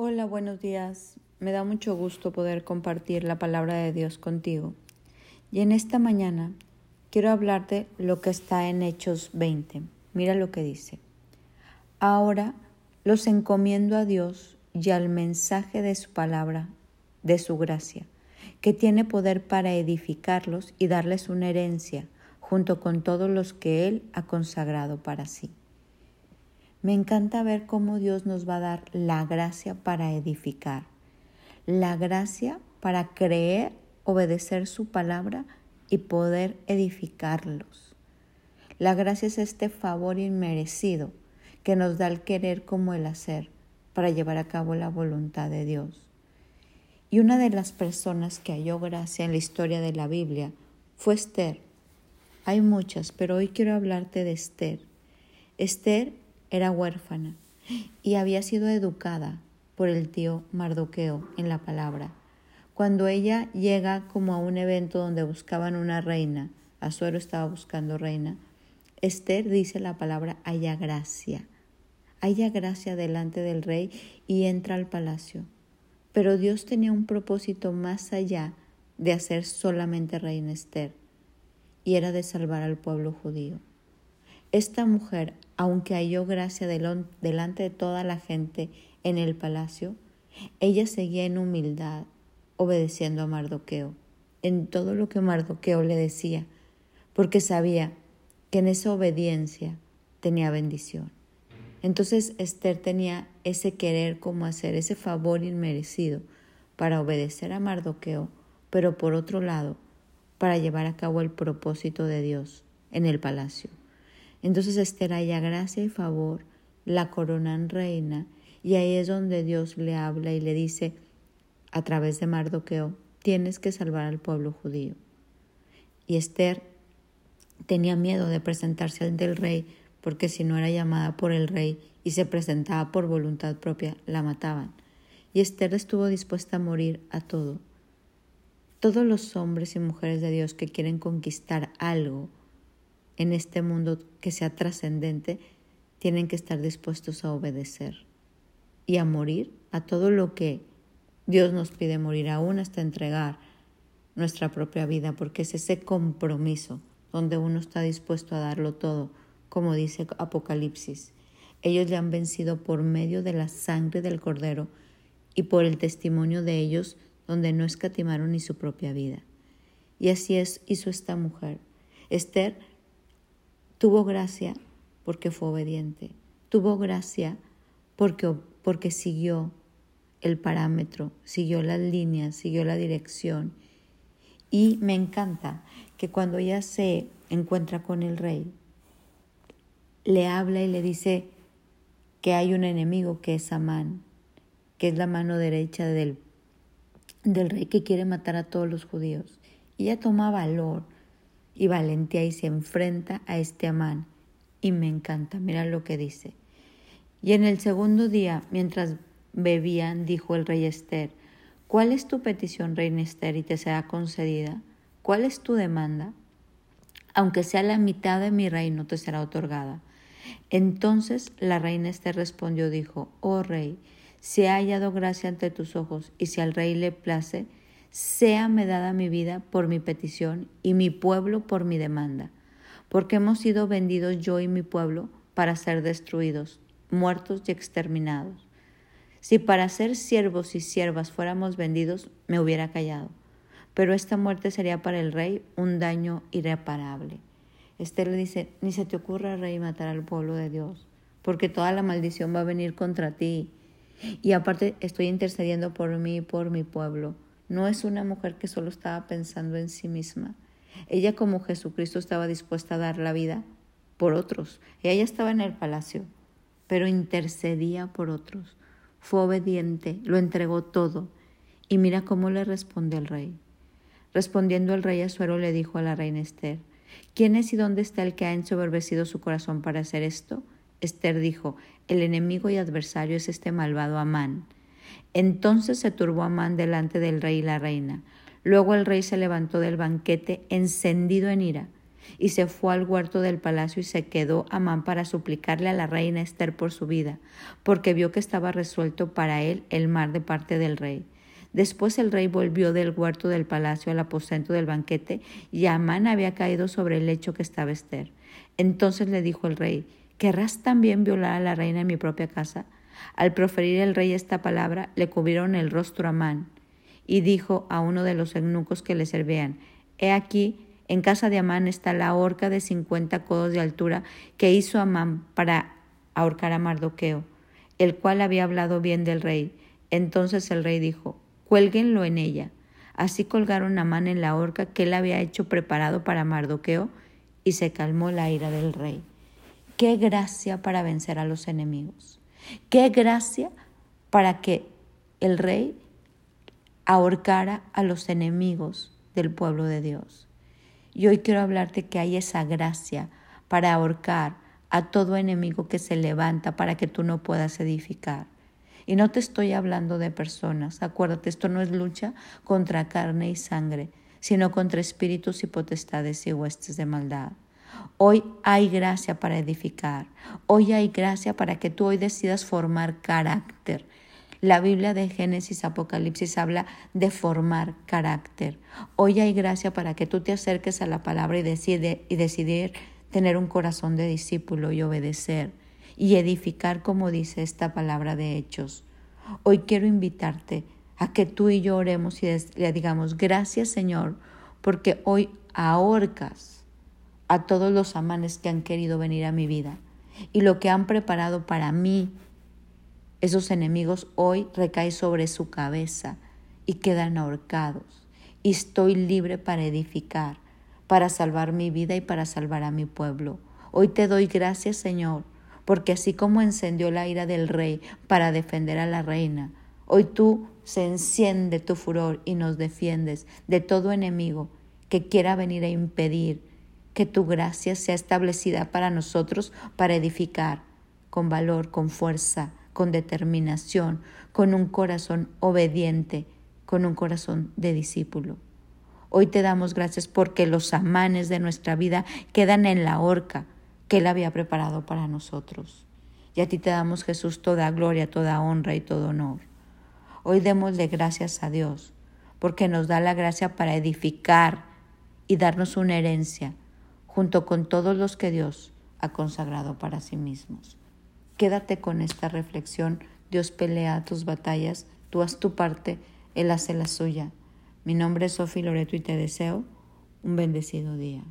Hola, buenos días. Me da mucho gusto poder compartir la palabra de Dios contigo. Y en esta mañana quiero hablarte lo que está en Hechos 20. Mira lo que dice. Ahora los encomiendo a Dios y al mensaje de su palabra, de su gracia, que tiene poder para edificarlos y darles una herencia, junto con todos los que Él ha consagrado para sí. Me encanta ver cómo Dios nos va a dar la gracia para edificar, la gracia para creer, obedecer su palabra y poder edificarlos. La gracia es este favor inmerecido que nos da el querer como el hacer para llevar a cabo la voluntad de Dios. Y una de las personas que halló gracia en la historia de la Biblia fue Esther. Hay muchas, pero hoy quiero hablarte de Esther. Esther era huérfana y había sido educada por el tío Mardoqueo en la palabra. Cuando ella llega como a un evento donde buscaban una reina, Azuero estaba buscando reina, Esther dice la palabra haya gracia. Haya gracia delante del rey y entra al palacio. Pero Dios tenía un propósito más allá de hacer solamente reina Esther, y era de salvar al pueblo judío. Esta mujer, aunque halló gracia delante de toda la gente en el palacio, ella seguía en humildad, obedeciendo a Mardoqueo, en todo lo que Mardoqueo le decía, porque sabía que en esa obediencia tenía bendición. Entonces Esther tenía ese querer como hacer, ese favor inmerecido para obedecer a Mardoqueo, pero por otro lado, para llevar a cabo el propósito de Dios en el palacio. Entonces Esther haya gracia y favor, la coronan reina, y ahí es donde Dios le habla y le dice, a través de Mardoqueo, tienes que salvar al pueblo judío. Y Esther tenía miedo de presentarse ante el rey, porque si no era llamada por el rey y se presentaba por voluntad propia, la mataban. Y Esther estuvo dispuesta a morir a todo. Todos los hombres y mujeres de Dios que quieren conquistar algo, en este mundo que sea trascendente, tienen que estar dispuestos a obedecer y a morir a todo lo que Dios nos pide morir, aún hasta entregar nuestra propia vida, porque es ese compromiso donde uno está dispuesto a darlo todo, como dice Apocalipsis. Ellos le han vencido por medio de la sangre del Cordero y por el testimonio de ellos, donde no escatimaron ni su propia vida. Y así es hizo esta mujer. Esther Tuvo gracia porque fue obediente. Tuvo gracia porque, porque siguió el parámetro, siguió las líneas, siguió la dirección. Y me encanta que cuando ella se encuentra con el rey, le habla y le dice que hay un enemigo que es Amán, que es la mano derecha del, del rey que quiere matar a todos los judíos. Y ella toma valor y valentía y se enfrenta a este Amán. Y me encanta, mira lo que dice. Y en el segundo día, mientras bebían, dijo el rey Esther, ¿cuál es tu petición, reina Esther, y te será concedida? ¿Cuál es tu demanda? Aunque sea la mitad de mi reino, te será otorgada. Entonces la reina Esther respondió, dijo, Oh rey, si ha hallado gracia ante tus ojos, y si al rey le place, sea me dada mi vida por mi petición y mi pueblo por mi demanda, porque hemos sido vendidos yo y mi pueblo para ser destruidos, muertos y exterminados. Si para ser siervos y siervas fuéramos vendidos, me hubiera callado, pero esta muerte sería para el rey un daño irreparable. Esther le dice, ni se te ocurra, rey, matar al pueblo de Dios, porque toda la maldición va a venir contra ti. Y aparte estoy intercediendo por mí y por mi pueblo no es una mujer que solo estaba pensando en sí misma. Ella como Jesucristo estaba dispuesta a dar la vida por otros. Ella estaba en el palacio, pero intercedía por otros. Fue obediente, lo entregó todo. Y mira cómo le responde el rey. Respondiendo el rey Azuero le dijo a la reina Esther, ¿quién es y dónde está el que ha ensoberbecido su corazón para hacer esto? Esther dijo, el enemigo y adversario es este malvado Amán entonces se turbó Amán delante del rey y la reina. Luego el rey se levantó del banquete encendido en ira y se fue al huerto del palacio y se quedó Amán para suplicarle a la reina Esther por su vida, porque vio que estaba resuelto para él el mar de parte del rey. Después el rey volvió del huerto del palacio al aposento del banquete, y Amán había caído sobre el lecho que estaba Esther. Entonces le dijo el rey, ¿querrás también violar a la reina en mi propia casa? Al proferir el rey esta palabra, le cubrieron el rostro a Amán, y dijo a uno de los eunucos que le servían, He aquí, en casa de Amán está la horca de cincuenta codos de altura que hizo Amán para ahorcar a Mardoqueo, el cual había hablado bien del rey. Entonces el rey dijo, cuélguenlo en ella. Así colgaron a Amán en la horca que él había hecho preparado para Mardoqueo, y se calmó la ira del rey. Qué gracia para vencer a los enemigos. Qué gracia para que el rey ahorcara a los enemigos del pueblo de Dios. Y hoy quiero hablarte que hay esa gracia para ahorcar a todo enemigo que se levanta para que tú no puedas edificar. Y no te estoy hablando de personas. Acuérdate, esto no es lucha contra carne y sangre, sino contra espíritus y potestades y huestes de maldad. Hoy hay gracia para edificar. Hoy hay gracia para que tú hoy decidas formar carácter. La Biblia de Génesis, Apocalipsis habla de formar carácter. Hoy hay gracia para que tú te acerques a la palabra y, decide, y decidir tener un corazón de discípulo y obedecer y edificar como dice esta palabra de hechos. Hoy quiero invitarte a que tú y yo oremos y le digamos gracias Señor porque hoy ahorcas a todos los amanes que han querido venir a mi vida y lo que han preparado para mí esos enemigos hoy recaen sobre su cabeza y quedan ahorcados. Y estoy libre para edificar, para salvar mi vida y para salvar a mi pueblo. Hoy te doy gracias, Señor, porque así como encendió la ira del rey para defender a la reina, hoy tú se enciende tu furor y nos defiendes de todo enemigo que quiera venir a impedir que tu gracia sea establecida para nosotros para edificar con valor, con fuerza, con determinación, con un corazón obediente, con un corazón de discípulo. Hoy te damos gracias porque los amanes de nuestra vida quedan en la horca que Él había preparado para nosotros. Y a ti te damos, Jesús, toda gloria, toda honra y todo honor. Hoy démosle gracias a Dios porque nos da la gracia para edificar y darnos una herencia junto con todos los que Dios ha consagrado para sí mismos. Quédate con esta reflexión. Dios pelea tus batallas, tú haz tu parte, Él hace la suya. Mi nombre es Sofi Loreto y te deseo un bendecido día.